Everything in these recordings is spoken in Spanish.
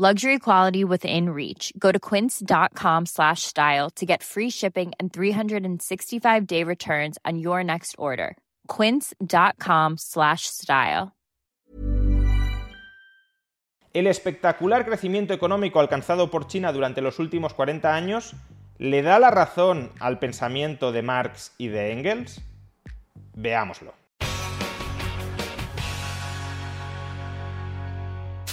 Luxury quality within reach. Go to quince.com slash style to get free shipping and 365-day returns on your next order. quince.com slash style. El espectacular crecimiento económico alcanzado por China durante los últimos 40 años le da la razón al pensamiento de Marx y de Engels? Veámoslo.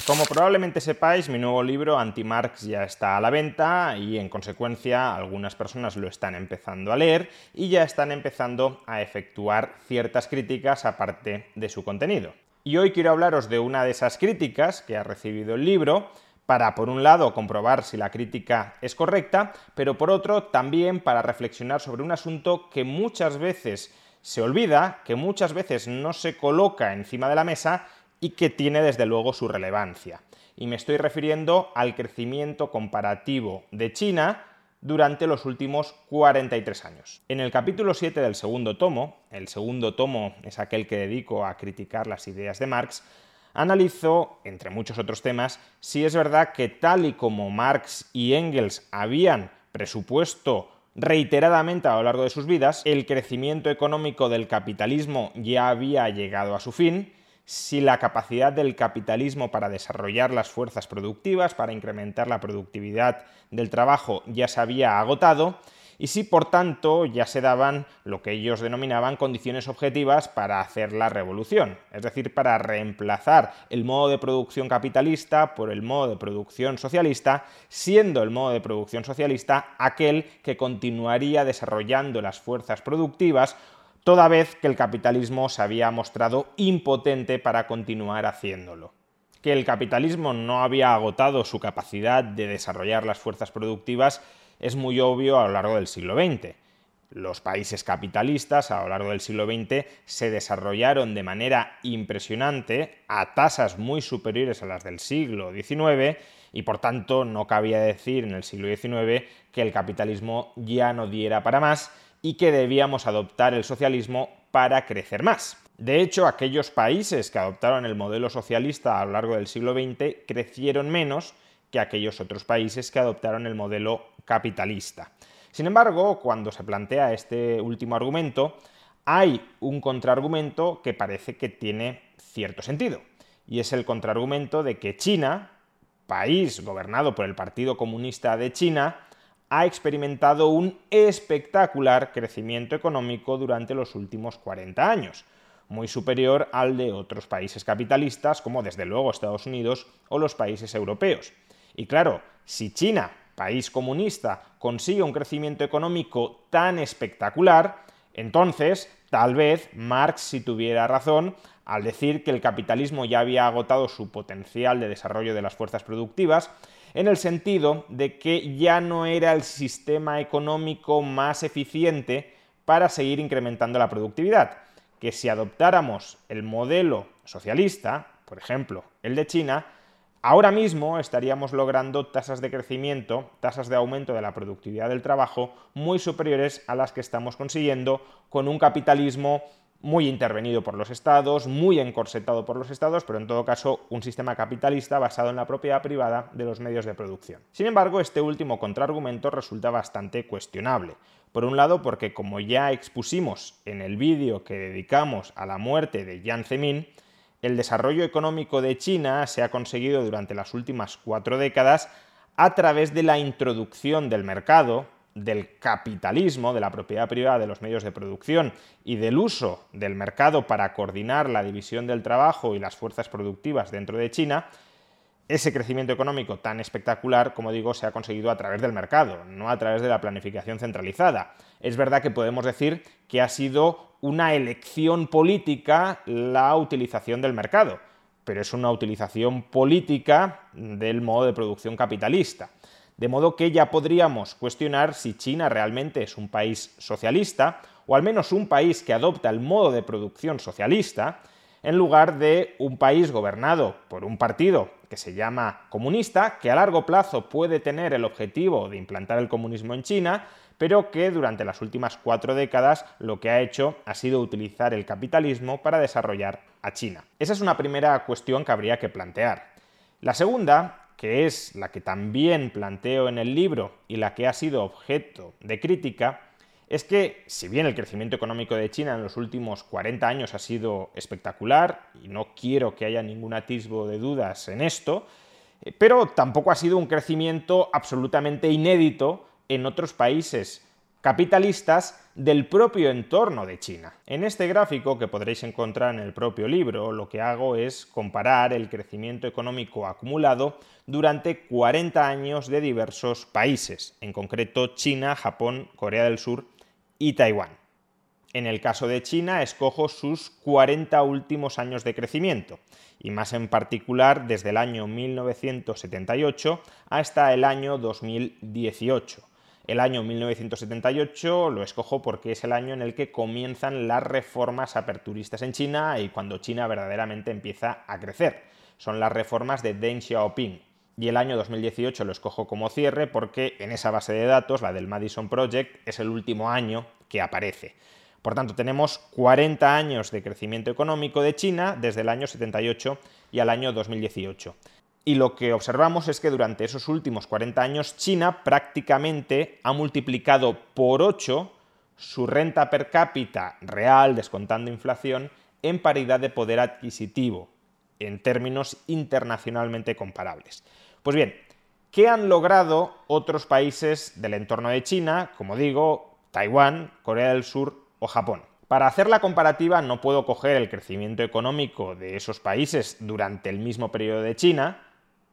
Como probablemente sepáis, mi nuevo libro Anti-Marx ya está a la venta y en consecuencia algunas personas lo están empezando a leer y ya están empezando a efectuar ciertas críticas aparte de su contenido. Y hoy quiero hablaros de una de esas críticas que ha recibido el libro para, por un lado, comprobar si la crítica es correcta, pero por otro, también para reflexionar sobre un asunto que muchas veces se olvida, que muchas veces no se coloca encima de la mesa y que tiene desde luego su relevancia. Y me estoy refiriendo al crecimiento comparativo de China durante los últimos 43 años. En el capítulo 7 del segundo tomo, el segundo tomo es aquel que dedico a criticar las ideas de Marx, analizo, entre muchos otros temas, si es verdad que tal y como Marx y Engels habían presupuesto reiteradamente a lo largo de sus vidas, el crecimiento económico del capitalismo ya había llegado a su fin, si la capacidad del capitalismo para desarrollar las fuerzas productivas, para incrementar la productividad del trabajo ya se había agotado, y si por tanto ya se daban lo que ellos denominaban condiciones objetivas para hacer la revolución, es decir, para reemplazar el modo de producción capitalista por el modo de producción socialista, siendo el modo de producción socialista aquel que continuaría desarrollando las fuerzas productivas toda vez que el capitalismo se había mostrado impotente para continuar haciéndolo. Que el capitalismo no había agotado su capacidad de desarrollar las fuerzas productivas es muy obvio a lo largo del siglo XX. Los países capitalistas a lo largo del siglo XX se desarrollaron de manera impresionante a tasas muy superiores a las del siglo XIX y por tanto no cabía decir en el siglo XIX que el capitalismo ya no diera para más y que debíamos adoptar el socialismo para crecer más. De hecho, aquellos países que adoptaron el modelo socialista a lo largo del siglo XX crecieron menos que aquellos otros países que adoptaron el modelo capitalista. Sin embargo, cuando se plantea este último argumento, hay un contraargumento que parece que tiene cierto sentido, y es el contraargumento de que China, país gobernado por el Partido Comunista de China, ha experimentado un espectacular crecimiento económico durante los últimos 40 años, muy superior al de otros países capitalistas como desde luego Estados Unidos o los países europeos. Y claro, si China, país comunista, consigue un crecimiento económico tan espectacular, entonces tal vez Marx si tuviera razón al decir que el capitalismo ya había agotado su potencial de desarrollo de las fuerzas productivas en el sentido de que ya no era el sistema económico más eficiente para seguir incrementando la productividad, que si adoptáramos el modelo socialista, por ejemplo, el de China, ahora mismo estaríamos logrando tasas de crecimiento, tasas de aumento de la productividad del trabajo muy superiores a las que estamos consiguiendo con un capitalismo muy intervenido por los estados, muy encorsetado por los estados, pero en todo caso un sistema capitalista basado en la propiedad privada de los medios de producción. Sin embargo, este último contraargumento resulta bastante cuestionable. Por un lado, porque como ya expusimos en el vídeo que dedicamos a la muerte de Jiang Zemin, el desarrollo económico de China se ha conseguido durante las últimas cuatro décadas a través de la introducción del mercado, del capitalismo, de la propiedad privada de los medios de producción y del uso del mercado para coordinar la división del trabajo y las fuerzas productivas dentro de China, ese crecimiento económico tan espectacular, como digo, se ha conseguido a través del mercado, no a través de la planificación centralizada. Es verdad que podemos decir que ha sido una elección política la utilización del mercado, pero es una utilización política del modo de producción capitalista. De modo que ya podríamos cuestionar si China realmente es un país socialista, o al menos un país que adopta el modo de producción socialista, en lugar de un país gobernado por un partido que se llama comunista, que a largo plazo puede tener el objetivo de implantar el comunismo en China, pero que durante las últimas cuatro décadas lo que ha hecho ha sido utilizar el capitalismo para desarrollar a China. Esa es una primera cuestión que habría que plantear. La segunda, que es la que también planteo en el libro y la que ha sido objeto de crítica, es que si bien el crecimiento económico de China en los últimos 40 años ha sido espectacular, y no quiero que haya ningún atisbo de dudas en esto, eh, pero tampoco ha sido un crecimiento absolutamente inédito en otros países capitalistas del propio entorno de China. En este gráfico, que podréis encontrar en el propio libro, lo que hago es comparar el crecimiento económico acumulado durante 40 años de diversos países, en concreto China, Japón, Corea del Sur y Taiwán. En el caso de China, escojo sus 40 últimos años de crecimiento, y más en particular desde el año 1978 hasta el año 2018 el año 1978 lo escojo porque es el año en el que comienzan las reformas aperturistas en China y cuando China verdaderamente empieza a crecer. Son las reformas de Deng Xiaoping. Y el año 2018 lo escojo como cierre porque en esa base de datos, la del Madison Project, es el último año que aparece. Por tanto, tenemos 40 años de crecimiento económico de China desde el año 78 y al año 2018. Y lo que observamos es que durante esos últimos 40 años China prácticamente ha multiplicado por 8 su renta per cápita real, descontando inflación, en paridad de poder adquisitivo, en términos internacionalmente comparables. Pues bien, ¿qué han logrado otros países del entorno de China, como digo, Taiwán, Corea del Sur o Japón? Para hacer la comparativa no puedo coger el crecimiento económico de esos países durante el mismo periodo de China,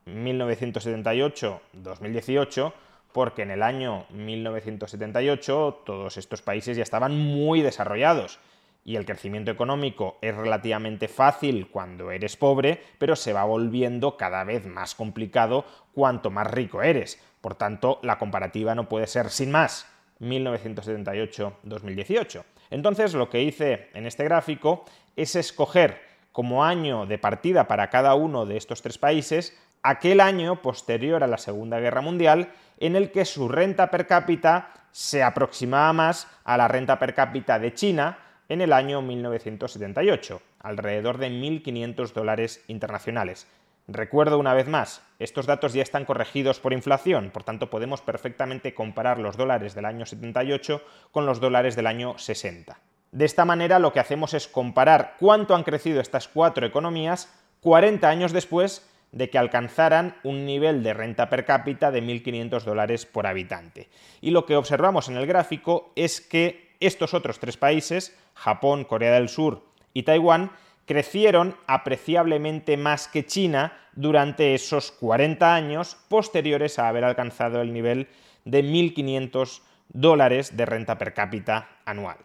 1978-2018, porque en el año 1978 todos estos países ya estaban muy desarrollados y el crecimiento económico es relativamente fácil cuando eres pobre, pero se va volviendo cada vez más complicado cuanto más rico eres. Por tanto, la comparativa no puede ser sin más 1978-2018. Entonces, lo que hice en este gráfico es escoger como año de partida para cada uno de estos tres países aquel año posterior a la Segunda Guerra Mundial en el que su renta per cápita se aproximaba más a la renta per cápita de China en el año 1978, alrededor de 1.500 dólares internacionales. Recuerdo una vez más, estos datos ya están corregidos por inflación, por tanto podemos perfectamente comparar los dólares del año 78 con los dólares del año 60. De esta manera lo que hacemos es comparar cuánto han crecido estas cuatro economías 40 años después de que alcanzaran un nivel de renta per cápita de 1.500 dólares por habitante. Y lo que observamos en el gráfico es que estos otros tres países, Japón, Corea del Sur y Taiwán, crecieron apreciablemente más que China durante esos 40 años posteriores a haber alcanzado el nivel de 1.500 dólares de renta per cápita anual.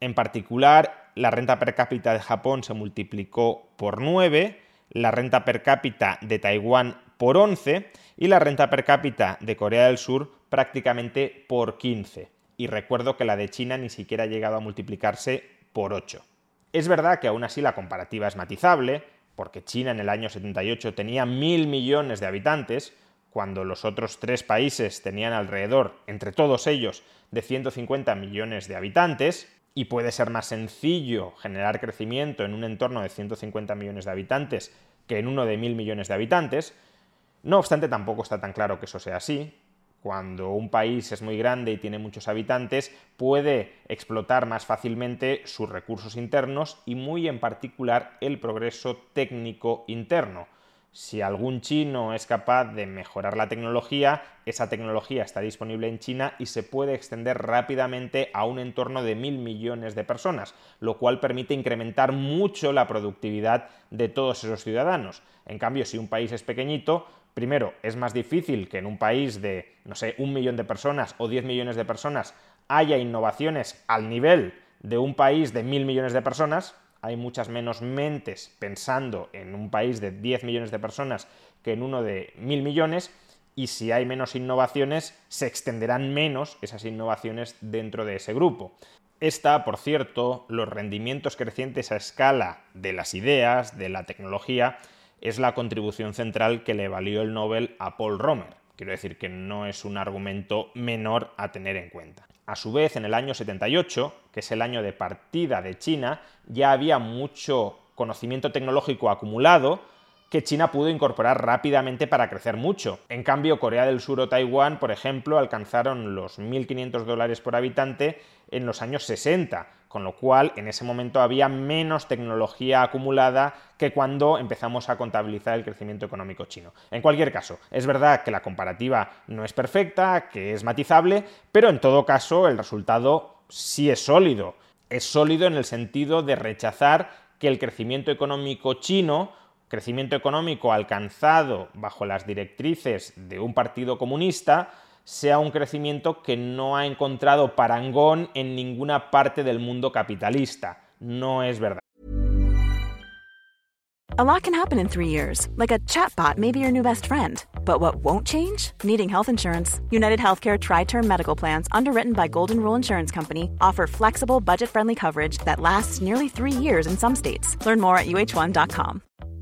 En particular, la renta per cápita de Japón se multiplicó por 9, la renta per cápita de Taiwán por 11 y la renta per cápita de Corea del Sur prácticamente por 15. Y recuerdo que la de China ni siquiera ha llegado a multiplicarse por 8. Es verdad que aún así la comparativa es matizable, porque China en el año 78 tenía mil millones de habitantes, cuando los otros tres países tenían alrededor, entre todos ellos, de 150 millones de habitantes, y puede ser más sencillo generar crecimiento en un entorno de 150 millones de habitantes que en uno de mil millones de habitantes. No obstante, tampoco está tan claro que eso sea así. Cuando un país es muy grande y tiene muchos habitantes, puede explotar más fácilmente sus recursos internos y muy en particular el progreso técnico interno si algún chino es capaz de mejorar la tecnología, esa tecnología está disponible en China y se puede extender rápidamente a un entorno de mil millones de personas, lo cual permite incrementar mucho la productividad de todos esos ciudadanos. En cambio, si un país es pequeñito, primero, es más difícil que en un país de, no sé, un millón de personas o diez millones de personas haya innovaciones al nivel de un país de mil millones de personas, hay muchas menos mentes pensando en un país de 10 millones de personas que en uno de mil millones y si hay menos innovaciones, se extenderán menos esas innovaciones dentro de ese grupo. Esta, por cierto, los rendimientos crecientes a escala de las ideas, de la tecnología, es la contribución central que le valió el Nobel a Paul Romer. Quiero decir que no es un argumento menor a tener en cuenta. A su vez, en el año 78, que es el año de partida de China, ya había mucho conocimiento tecnológico acumulado, que China pudo incorporar rápidamente para crecer mucho. En cambio, Corea del Sur o Taiwán, por ejemplo, alcanzaron los 1.500 dólares por habitante en los años 60, con lo cual en ese momento había menos tecnología acumulada que cuando empezamos a contabilizar el crecimiento económico chino. En cualquier caso, es verdad que la comparativa no es perfecta, que es matizable, pero en todo caso el resultado sí es sólido. Es sólido en el sentido de rechazar que el crecimiento económico chino crecimiento económico alcanzado bajo las directrices de un partido comunista sea un crecimiento que no ha encontrado parangón en ninguna parte del mundo capitalista. No es verdad. A lot can happen in three years, like a chatbot may be your new best friend. But what won't change? Needing health insurance. United Healthcare Tri Term Medical Plans, underwritten by Golden Rule Insurance Company, offer flexible, budget friendly coverage that lasts nearly three years in some states. Learn more at uh1.com.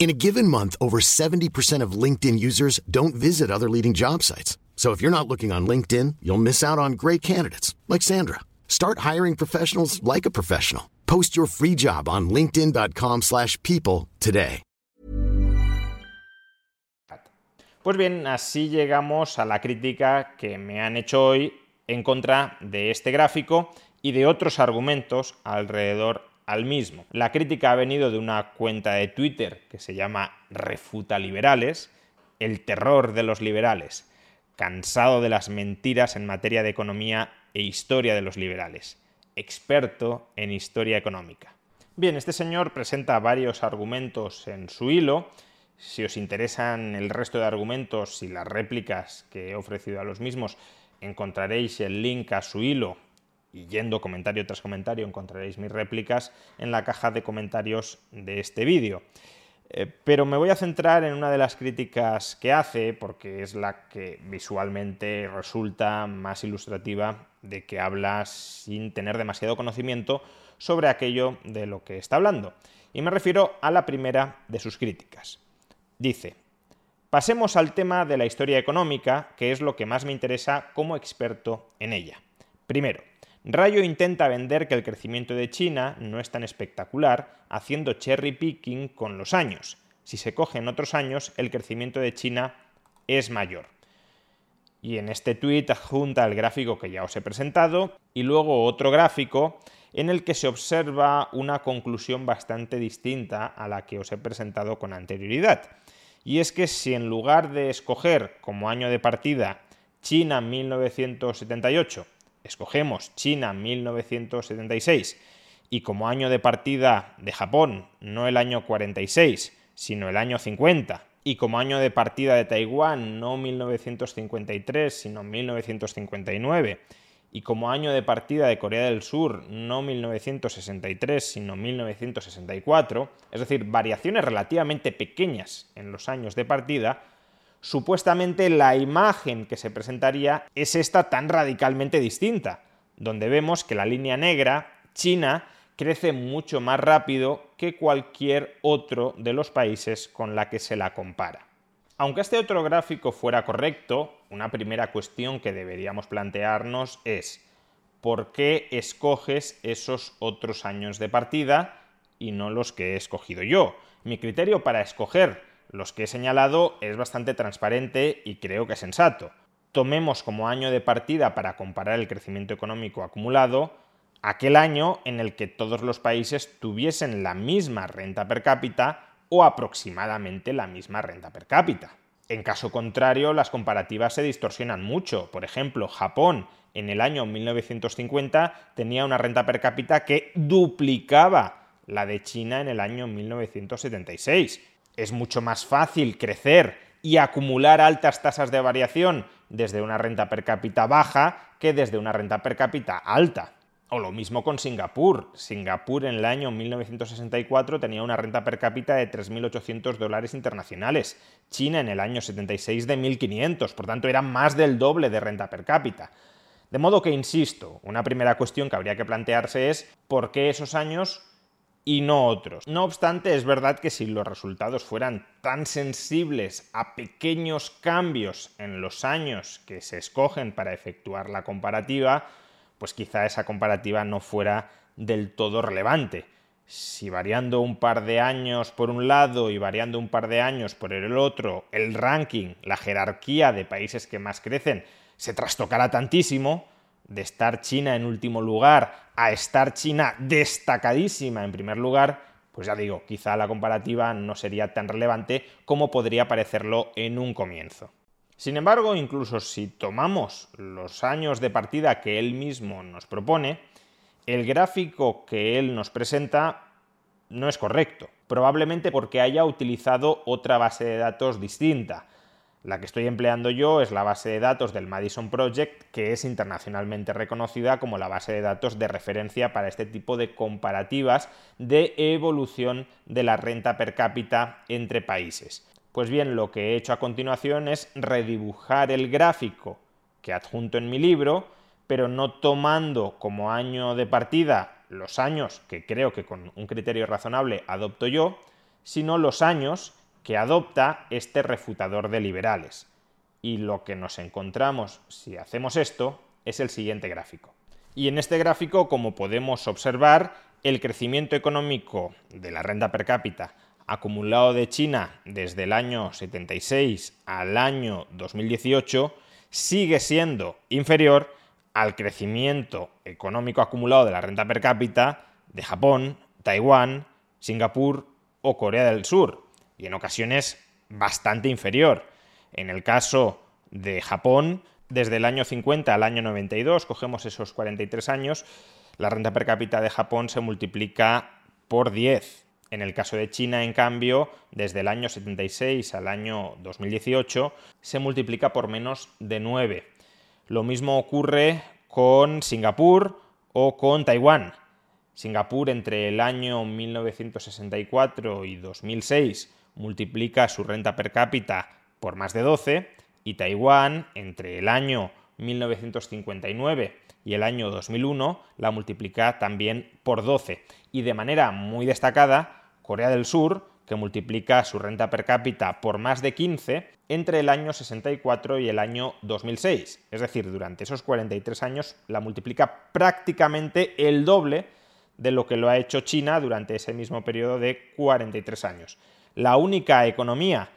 In a given month, over 70% of LinkedIn users don't visit other leading job sites. So if you're not looking on LinkedIn, you'll miss out on great candidates like Sandra. Start hiring professionals like a professional. Post your free job on linkedin.com/people today. Pues bien, así llegamos a la crítica que me han hecho hoy en contra de este gráfico y de otros argumentos alrededor al mismo. La crítica ha venido de una cuenta de Twitter que se llama Refuta Liberales, el terror de los liberales, cansado de las mentiras en materia de economía e historia de los liberales, experto en historia económica. Bien, este señor presenta varios argumentos en su hilo. Si os interesan el resto de argumentos y las réplicas que he ofrecido a los mismos, encontraréis el link a su hilo y yendo comentario tras comentario encontraréis mis réplicas en la caja de comentarios de este vídeo. Eh, pero me voy a centrar en una de las críticas que hace, porque es la que visualmente resulta más ilustrativa de que habla sin tener demasiado conocimiento sobre aquello de lo que está hablando. Y me refiero a la primera de sus críticas. Dice, pasemos al tema de la historia económica, que es lo que más me interesa como experto en ella. Primero, Rayo intenta vender que el crecimiento de China no es tan espectacular, haciendo cherry picking con los años. Si se cogen otros años, el crecimiento de China es mayor. Y en este tweet adjunta el gráfico que ya os he presentado y luego otro gráfico en el que se observa una conclusión bastante distinta a la que os he presentado con anterioridad. Y es que si en lugar de escoger como año de partida China 1978 escogemos China 1976 y como año de partida de Japón no el año 46, sino el año 50, y como año de partida de Taiwán no 1953, sino 1959, y como año de partida de Corea del Sur no 1963, sino 1964, es decir, variaciones relativamente pequeñas en los años de partida, supuestamente la imagen que se presentaría es esta tan radicalmente distinta, donde vemos que la línea negra, China, crece mucho más rápido que cualquier otro de los países con la que se la compara. Aunque este otro gráfico fuera correcto, una primera cuestión que deberíamos plantearnos es ¿por qué escoges esos otros años de partida y no los que he escogido yo? Mi criterio para escoger los que he señalado es bastante transparente y creo que sensato. Tomemos como año de partida para comparar el crecimiento económico acumulado aquel año en el que todos los países tuviesen la misma renta per cápita o aproximadamente la misma renta per cápita. En caso contrario, las comparativas se distorsionan mucho. Por ejemplo, Japón en el año 1950 tenía una renta per cápita que duplicaba la de China en el año 1976. Es mucho más fácil crecer y acumular altas tasas de variación desde una renta per cápita baja que desde una renta per cápita alta. O lo mismo con Singapur. Singapur en el año 1964 tenía una renta per cápita de 3.800 dólares internacionales. China en el año 76 de 1.500. Por tanto, era más del doble de renta per cápita. De modo que, insisto, una primera cuestión que habría que plantearse es por qué esos años y no otros. No obstante, es verdad que si los resultados fueran tan sensibles a pequeños cambios en los años que se escogen para efectuar la comparativa, pues quizá esa comparativa no fuera del todo relevante. Si variando un par de años por un lado y variando un par de años por el otro, el ranking, la jerarquía de países que más crecen, se trastocará tantísimo, de estar China en último lugar a estar China destacadísima en primer lugar, pues ya digo, quizá la comparativa no sería tan relevante como podría parecerlo en un comienzo. Sin embargo, incluso si tomamos los años de partida que él mismo nos propone, el gráfico que él nos presenta no es correcto, probablemente porque haya utilizado otra base de datos distinta. La que estoy empleando yo es la base de datos del Madison Project, que es internacionalmente reconocida como la base de datos de referencia para este tipo de comparativas de evolución de la renta per cápita entre países. Pues bien, lo que he hecho a continuación es redibujar el gráfico que adjunto en mi libro, pero no tomando como año de partida los años que creo que con un criterio razonable adopto yo, sino los años que adopta este refutador de liberales. Y lo que nos encontramos si hacemos esto es el siguiente gráfico. Y en este gráfico, como podemos observar, el crecimiento económico de la renta per cápita acumulado de China desde el año 76 al año 2018 sigue siendo inferior al crecimiento económico acumulado de la renta per cápita de Japón, Taiwán, Singapur o Corea del Sur, y en ocasiones bastante inferior. En el caso de Japón, desde el año 50 al año 92, cogemos esos 43 años, la renta per cápita de Japón se multiplica por 10 en el caso de China, en cambio, desde el año 76 al año 2018 se multiplica por menos de 9. Lo mismo ocurre con Singapur o con Taiwán. Singapur entre el año 1964 y 2006 multiplica su renta per cápita por más de 12 y Taiwán entre el año 1959 y el año 2001 la multiplica también por 12 y de manera muy destacada Corea del Sur, que multiplica su renta per cápita por más de 15 entre el año 64 y el año 2006. Es decir, durante esos 43 años la multiplica prácticamente el doble de lo que lo ha hecho China durante ese mismo periodo de 43 años. La única economía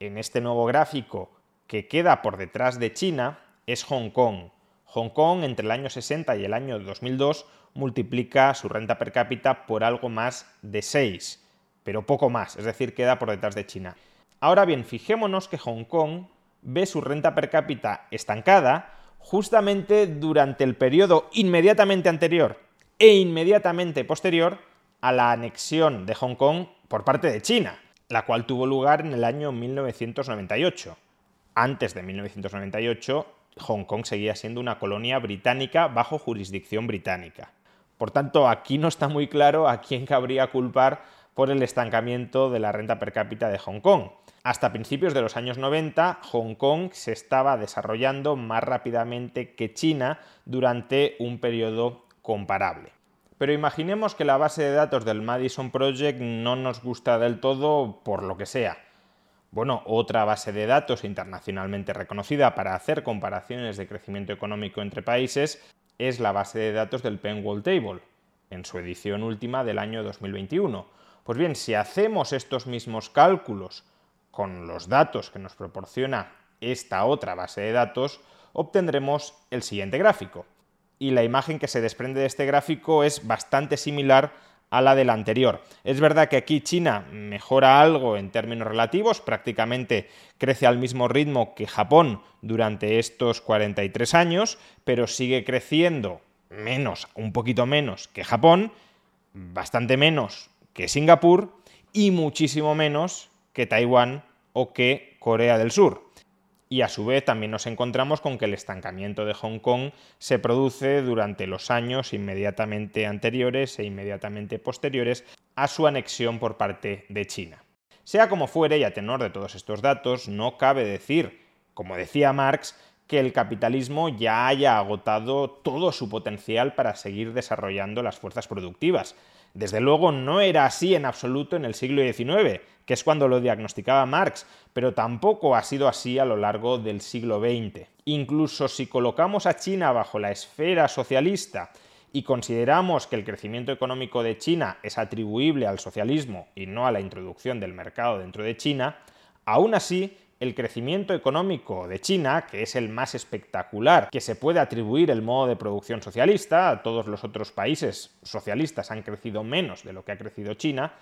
en este nuevo gráfico que queda por detrás de China es Hong Kong. Hong Kong entre el año 60 y el año 2002 multiplica su renta per cápita por algo más de 6 pero poco más, es decir, queda por detrás de China. Ahora bien, fijémonos que Hong Kong ve su renta per cápita estancada justamente durante el periodo inmediatamente anterior e inmediatamente posterior a la anexión de Hong Kong por parte de China, la cual tuvo lugar en el año 1998. Antes de 1998, Hong Kong seguía siendo una colonia británica bajo jurisdicción británica. Por tanto, aquí no está muy claro a quién cabría culpar por el estancamiento de la renta per cápita de Hong Kong. Hasta principios de los años 90, Hong Kong se estaba desarrollando más rápidamente que China durante un periodo comparable. Pero imaginemos que la base de datos del Madison Project no nos gusta del todo por lo que sea. Bueno, otra base de datos internacionalmente reconocida para hacer comparaciones de crecimiento económico entre países es la base de datos del Penwall Table, en su edición última del año 2021 pues bien, si hacemos estos mismos cálculos con los datos que nos proporciona esta otra base de datos, obtendremos el siguiente gráfico. Y la imagen que se desprende de este gráfico es bastante similar a la del anterior. Es verdad que aquí China mejora algo en términos relativos, prácticamente crece al mismo ritmo que Japón durante estos 43 años, pero sigue creciendo menos, un poquito menos que Japón, bastante menos que Singapur y muchísimo menos que Taiwán o que Corea del Sur. Y a su vez también nos encontramos con que el estancamiento de Hong Kong se produce durante los años inmediatamente anteriores e inmediatamente posteriores a su anexión por parte de China. Sea como fuere, y a tenor de todos estos datos, no cabe decir, como decía Marx, que el capitalismo ya haya agotado todo su potencial para seguir desarrollando las fuerzas productivas. Desde luego no era así en absoluto en el siglo XIX, que es cuando lo diagnosticaba Marx, pero tampoco ha sido así a lo largo del siglo XX. Incluso si colocamos a China bajo la esfera socialista y consideramos que el crecimiento económico de China es atribuible al socialismo y no a la introducción del mercado dentro de China, aún así el crecimiento económico de China, que es el más espectacular que se puede atribuir el modo de producción socialista, todos los otros países socialistas han crecido menos de lo que ha crecido China,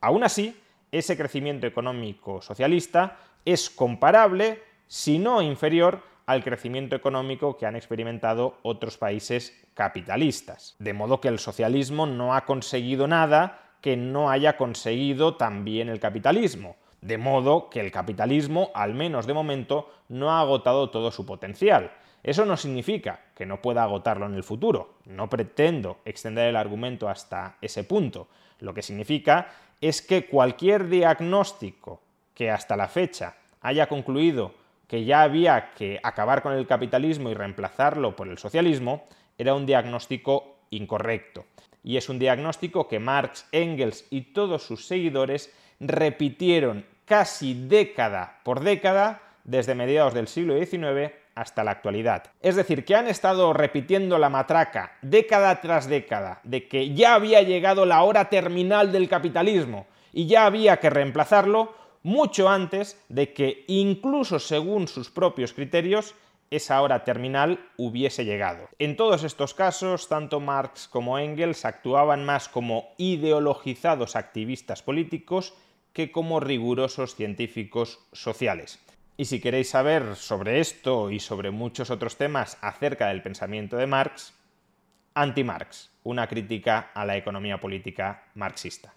aún así, ese crecimiento económico socialista es comparable, si no inferior, al crecimiento económico que han experimentado otros países capitalistas. De modo que el socialismo no ha conseguido nada que no haya conseguido también el capitalismo. De modo que el capitalismo, al menos de momento, no ha agotado todo su potencial. Eso no significa que no pueda agotarlo en el futuro. No pretendo extender el argumento hasta ese punto. Lo que significa es que cualquier diagnóstico que hasta la fecha haya concluido que ya había que acabar con el capitalismo y reemplazarlo por el socialismo, era un diagnóstico incorrecto. Y es un diagnóstico que Marx, Engels y todos sus seguidores repitieron casi década por década desde mediados del siglo XIX hasta la actualidad. Es decir, que han estado repitiendo la matraca década tras década de que ya había llegado la hora terminal del capitalismo y ya había que reemplazarlo mucho antes de que, incluso según sus propios criterios, esa hora terminal hubiese llegado. En todos estos casos, tanto Marx como Engels actuaban más como ideologizados activistas políticos que como rigurosos científicos sociales. Y si queréis saber sobre esto y sobre muchos otros temas acerca del pensamiento de Marx, Anti-Marx, una crítica a la economía política marxista.